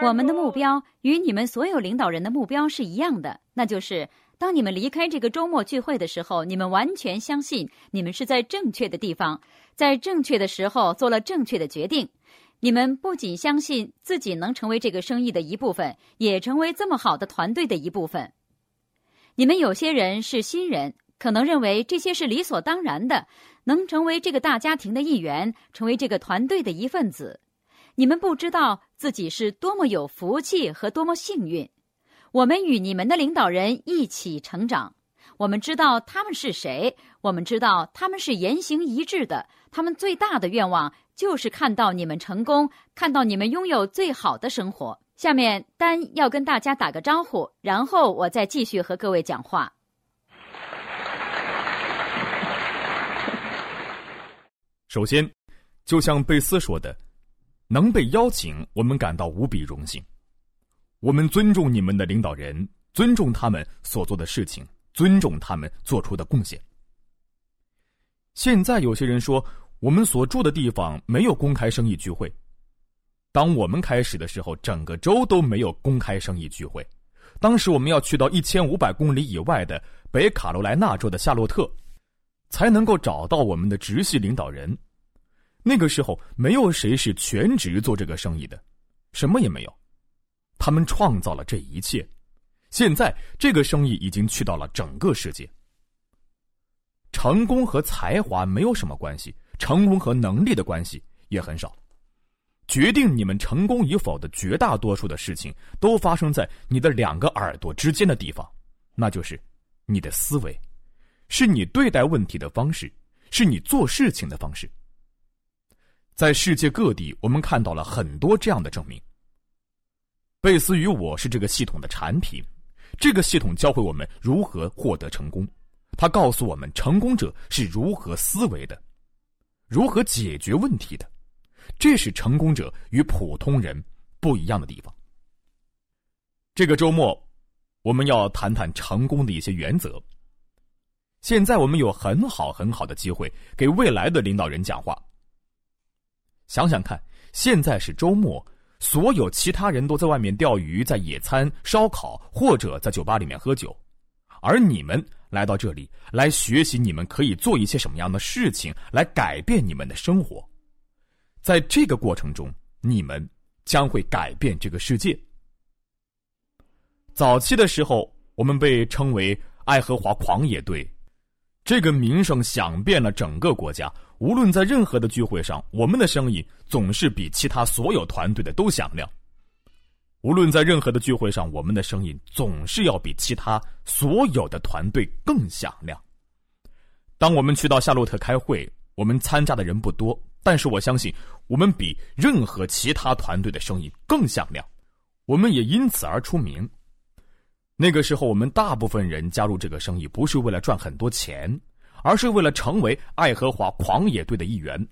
我们的目标与你们所有领导人的目标是一样的，那就是当你们离开这个周末聚会的时候，你们完全相信你们是在正确的地方，在正确的时候做了正确的决定。你们不仅相信自己能成为这个生意的一部分，也成为这么好的团队的一部分。你们有些人是新人，可能认为这些是理所当然的，能成为这个大家庭的一员，成为这个团队的一份子。你们不知道自己是多么有福气和多么幸运。我们与你们的领导人一起成长，我们知道他们是谁，我们知道他们是言行一致的，他们最大的愿望。就是看到你们成功，看到你们拥有最好的生活。下面丹要跟大家打个招呼，然后我再继续和各位讲话。首先，就像贝斯说的，能被邀请，我们感到无比荣幸。我们尊重你们的领导人，尊重他们所做的事情，尊重他们做出的贡献。现在有些人说。我们所住的地方没有公开生意聚会。当我们开始的时候，整个州都没有公开生意聚会。当时我们要去到一千五百公里以外的北卡罗来纳州的夏洛特，才能够找到我们的直系领导人。那个时候，没有谁是全职做这个生意的，什么也没有。他们创造了这一切。现在，这个生意已经去到了整个世界。成功和才华没有什么关系。成功和能力的关系也很少，决定你们成功与否的绝大多数的事情都发生在你的两个耳朵之间的地方，那就是你的思维，是你对待问题的方式，是你做事情的方式。在世界各地，我们看到了很多这样的证明。贝斯与我是这个系统的产品，这个系统教会我们如何获得成功，它告诉我们成功者是如何思维的。如何解决问题的？这是成功者与普通人不一样的地方。这个周末，我们要谈谈成功的一些原则。现在我们有很好很好的机会给未来的领导人讲话。想想看，现在是周末，所有其他人都在外面钓鱼、在野餐、烧烤，或者在酒吧里面喝酒，而你们。来到这里来学习，你们可以做一些什么样的事情来改变你们的生活？在这个过程中，你们将会改变这个世界。早期的时候，我们被称为爱荷华狂野队，这个名声响遍了整个国家。无论在任何的聚会上，我们的声音总是比其他所有团队的都响亮。无论在任何的聚会上，我们的声音总是要比其他所有的团队更响亮。当我们去到夏洛特开会，我们参加的人不多，但是我相信我们比任何其他团队的声音更响亮。我们也因此而出名。那个时候，我们大部分人加入这个生意不是为了赚很多钱，而是为了成为爱荷华狂野队的一员。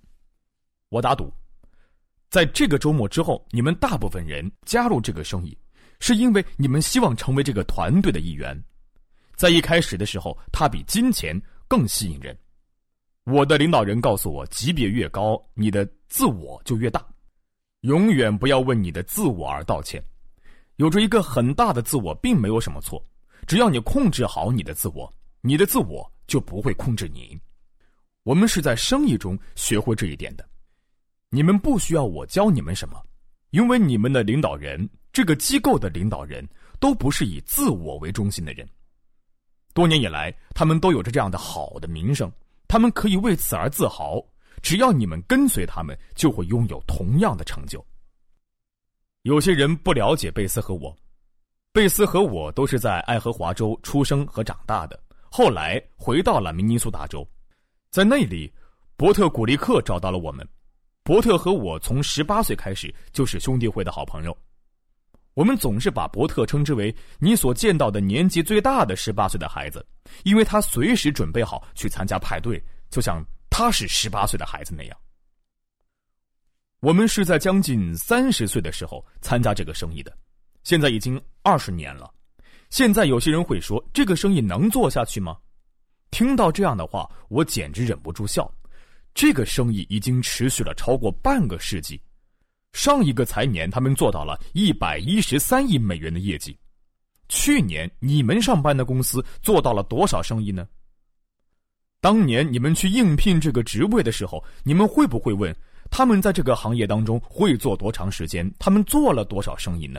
我打赌。在这个周末之后，你们大部分人加入这个生意，是因为你们希望成为这个团队的一员。在一开始的时候，它比金钱更吸引人。我的领导人告诉我，级别越高，你的自我就越大。永远不要为你的自我而道歉。有着一个很大的自我，并没有什么错。只要你控制好你的自我，你的自我就不会控制你。我们是在生意中学会这一点的。你们不需要我教你们什么，因为你们的领导人，这个机构的领导人，都不是以自我为中心的人。多年以来，他们都有着这样的好的名声，他们可以为此而自豪。只要你们跟随他们，就会拥有同样的成就。有些人不了解贝斯和我，贝斯和我都是在爱荷华州出生和长大的，后来回到了明尼苏达州，在那里，伯特古利克找到了我们。伯特和我从十八岁开始就是兄弟会的好朋友，我们总是把伯特称之为你所见到的年纪最大的十八岁的孩子，因为他随时准备好去参加派对，就像他是十八岁的孩子那样。我们是在将近三十岁的时候参加这个生意的，现在已经二十年了。现在有些人会说，这个生意能做下去吗？听到这样的话，我简直忍不住笑。这个生意已经持续了超过半个世纪，上一个财年，他们做到了一百一十三亿美元的业绩。去年你们上班的公司做到了多少生意呢？当年你们去应聘这个职位的时候，你们会不会问他们在这个行业当中会做多长时间？他们做了多少生意呢？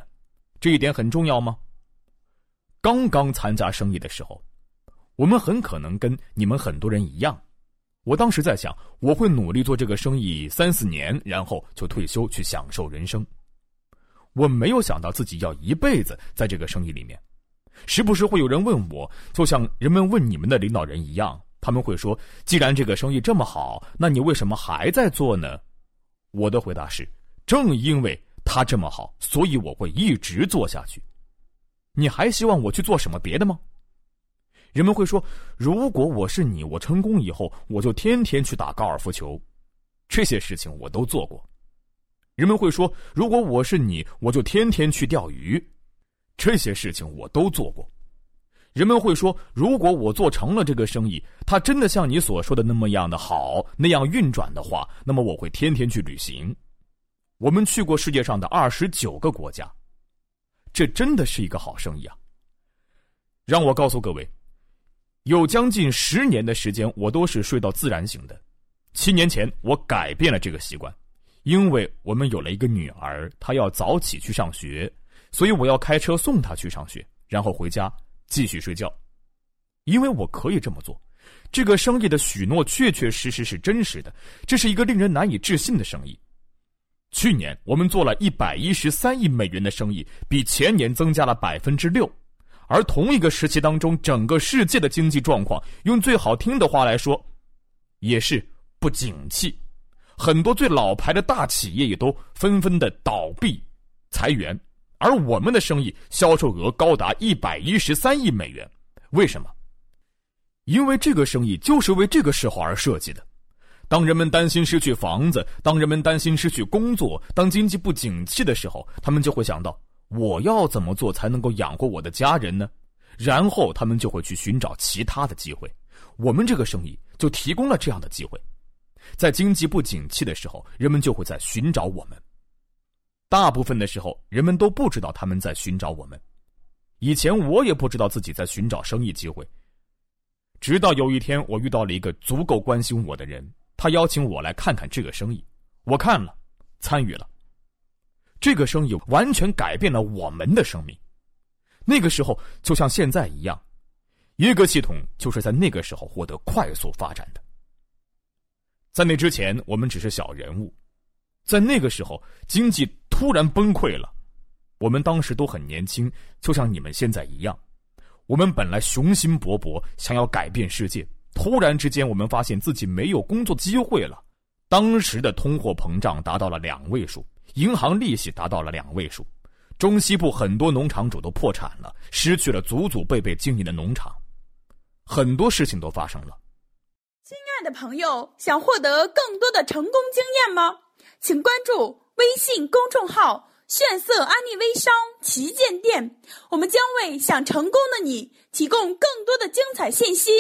这一点很重要吗？刚刚参加生意的时候，我们很可能跟你们很多人一样。我当时在想，我会努力做这个生意三四年，然后就退休去享受人生。我没有想到自己要一辈子在这个生意里面。时不时会有人问我，就像人们问你们的领导人一样，他们会说：“既然这个生意这么好，那你为什么还在做呢？”我的回答是：正因为他这么好，所以我会一直做下去。你还希望我去做什么别的吗？人们会说：“如果我是你，我成功以后，我就天天去打高尔夫球。”这些事情我都做过。人们会说：“如果我是你，我就天天去钓鱼。”这些事情我都做过。人们会说：“如果我做成了这个生意，它真的像你所说的那么样的好，那样运转的话，那么我会天天去旅行。”我们去过世界上的二十九个国家，这真的是一个好生意啊！让我告诉各位。有将近十年的时间，我都是睡到自然醒的。七年前，我改变了这个习惯，因为我们有了一个女儿，她要早起去上学，所以我要开车送她去上学，然后回家继续睡觉。因为我可以这么做，这个生意的许诺确确实实是真实的，这是一个令人难以置信的生意。去年我们做了一百一十三亿美元的生意，比前年增加了百分之六。而同一个时期当中，整个世界的经济状况，用最好听的话来说，也是不景气。很多最老牌的大企业也都纷纷的倒闭、裁员，而我们的生意销售额高达一百一十三亿美元。为什么？因为这个生意就是为这个时候而设计的。当人们担心失去房子，当人们担心失去工作，当经济不景气的时候，他们就会想到。我要怎么做才能够养活我的家人呢？然后他们就会去寻找其他的机会。我们这个生意就提供了这样的机会。在经济不景气的时候，人们就会在寻找我们。大部分的时候，人们都不知道他们在寻找我们。以前我也不知道自己在寻找生意机会。直到有一天，我遇到了一个足够关心我的人，他邀请我来看看这个生意。我看了，参与了。这个生意完全改变了我们的生命。那个时候就像现在一样，耶格系统就是在那个时候获得快速发展的。在那之前，我们只是小人物。在那个时候，经济突然崩溃了。我们当时都很年轻，就像你们现在一样。我们本来雄心勃勃，想要改变世界。突然之间，我们发现自己没有工作机会了。当时的通货膨胀达到了两位数。银行利息达到了两位数，中西部很多农场主都破产了，失去了祖祖辈辈经营的农场，很多事情都发生了。亲爱的朋友，想获得更多的成功经验吗？请关注微信公众号“炫色安利微商旗舰店”，我们将为想成功的你提供更多的精彩信息。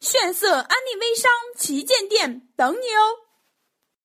炫色安利微商旗舰店等你哦。